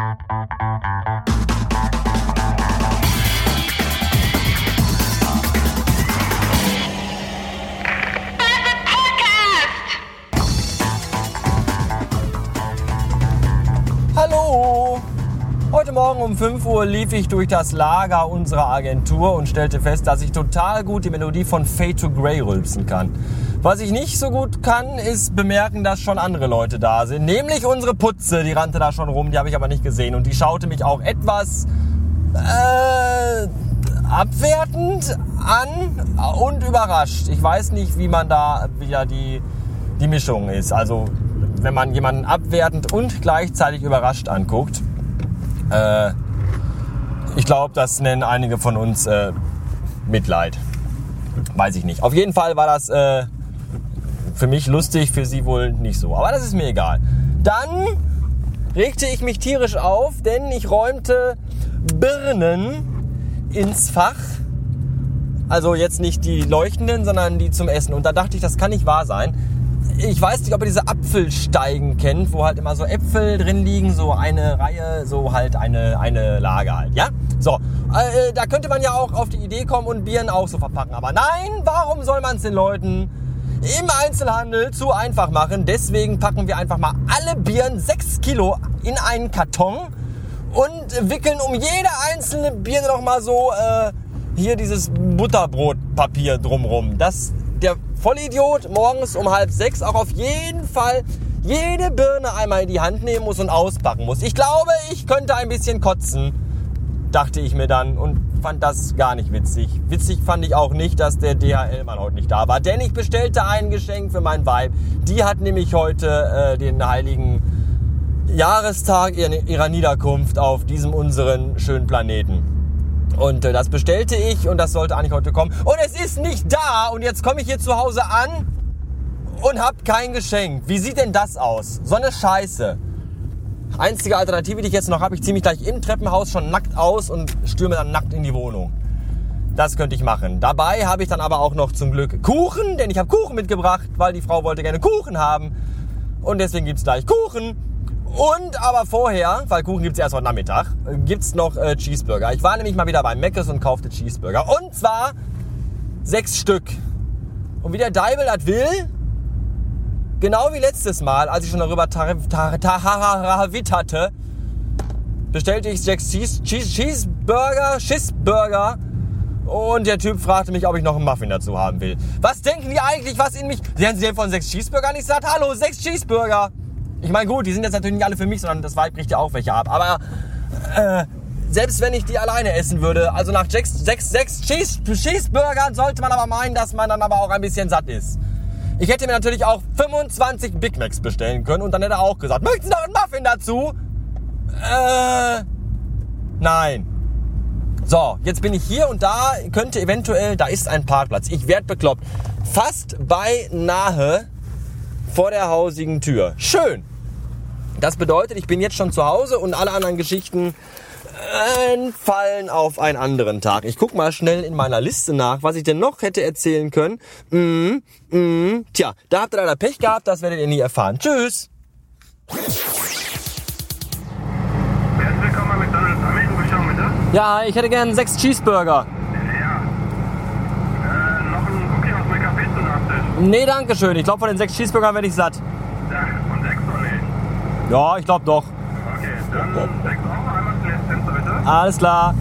Hallo! Heute Morgen um 5 Uhr lief ich durch das Lager unserer Agentur und stellte fest, dass ich total gut die Melodie von Fade to Grey rülpsen kann. Was ich nicht so gut kann, ist bemerken, dass schon andere Leute da sind. Nämlich unsere Putze, die rannte da schon rum, die habe ich aber nicht gesehen. Und die schaute mich auch etwas äh, abwertend an und überrascht. Ich weiß nicht, wie man da wieder die, die Mischung ist. Also wenn man jemanden abwertend und gleichzeitig überrascht anguckt. Äh, ich glaube, das nennen einige von uns äh, Mitleid. Weiß ich nicht. Auf jeden Fall war das äh, für mich lustig, für sie wohl nicht so. Aber das ist mir egal. Dann regte ich mich tierisch auf, denn ich räumte Birnen ins Fach. Also jetzt nicht die leuchtenden, sondern die zum Essen. Und da dachte ich, das kann nicht wahr sein ich weiß nicht, ob ihr diese Apfelsteigen kennt, wo halt immer so Äpfel drin liegen, so eine Reihe, so halt eine, eine Lage halt, ja? So, äh, da könnte man ja auch auf die Idee kommen und Bieren auch so verpacken. Aber nein, warum soll man es den Leuten im Einzelhandel zu einfach machen? Deswegen packen wir einfach mal alle Bieren 6 Kilo in einen Karton und wickeln um jede einzelne Birne noch mal so äh, hier dieses Butterbrotpapier drumrum. Das der Vollidiot morgens um halb sechs auch auf jeden Fall jede Birne einmal in die Hand nehmen muss und auspacken muss. Ich glaube, ich könnte ein bisschen kotzen, dachte ich mir dann und fand das gar nicht witzig. Witzig fand ich auch nicht, dass der DHL-Mann heute nicht da war, denn ich bestellte ein Geschenk für mein Weib. Die hat nämlich heute äh, den heiligen Jahrestag ihrer Niederkunft auf diesem unseren schönen Planeten. Und äh, das bestellte ich und das sollte eigentlich heute kommen. Und es ist nicht da und jetzt komme ich hier zu Hause an und habe kein Geschenk. Wie sieht denn das aus? So eine Scheiße. Einzige Alternative, die ich jetzt noch habe, ich ziehe mich gleich im Treppenhaus schon nackt aus und stürme dann nackt in die Wohnung. Das könnte ich machen. Dabei habe ich dann aber auch noch zum Glück Kuchen, denn ich habe Kuchen mitgebracht, weil die Frau wollte gerne Kuchen haben. Und deswegen gibt es gleich Kuchen. Und aber vorher, weil Kuchen gibt's erst heute Nachmittag, gibt's noch äh, Cheeseburger. Ich war nämlich mal wieder bei Mc's und kaufte Cheeseburger. Und zwar sechs Stück. Und wie der Deibel das will, genau wie letztes Mal, als ich schon darüber hatte, bestellte ich sechs Cheese, Cheese, Cheeseburger, Cheeseburger. Und der Typ fragte mich, ob ich noch einen Muffin dazu haben will. Was denken die eigentlich, was in mich... Sie haben sie denn von sechs Cheeseburger nicht gesagt? Hallo, sechs Cheeseburger. Ich meine, gut, die sind jetzt natürlich nicht alle für mich, sondern das Weib bricht ja auch welche ab. Aber äh, selbst wenn ich die alleine essen würde, also nach sechs, sechs, sechs Cheese, Cheeseburgern sollte man aber meinen, dass man dann aber auch ein bisschen satt ist. Ich hätte mir natürlich auch 25 Big Macs bestellen können und dann hätte er auch gesagt, möchten Sie noch einen Muffin dazu? Äh, nein. So, jetzt bin ich hier und da könnte eventuell, da ist ein Parkplatz. Ich werde bekloppt. Fast beinahe vor der hausigen Tür. Schön. Das bedeutet, ich bin jetzt schon zu Hause und alle anderen Geschichten äh, fallen auf einen anderen Tag. Ich guck mal schnell in meiner Liste nach, was ich denn noch hätte erzählen können. Mm, mm, tja, da habt ihr leider Pech gehabt, das werdet ihr nie erfahren. Tschüss! Bitte. Ja, ich hätte gern sechs Cheeseburger. Ja. Äh, noch ein Cookie aus McCafé zu Nachtisch. Nee, danke schön. Ich glaube, von den sechs Cheeseburgern werde ich satt. Ja, und sechs oder nicht? Ja, ich glaube doch. Okay, dann sechs auch. Alles klar.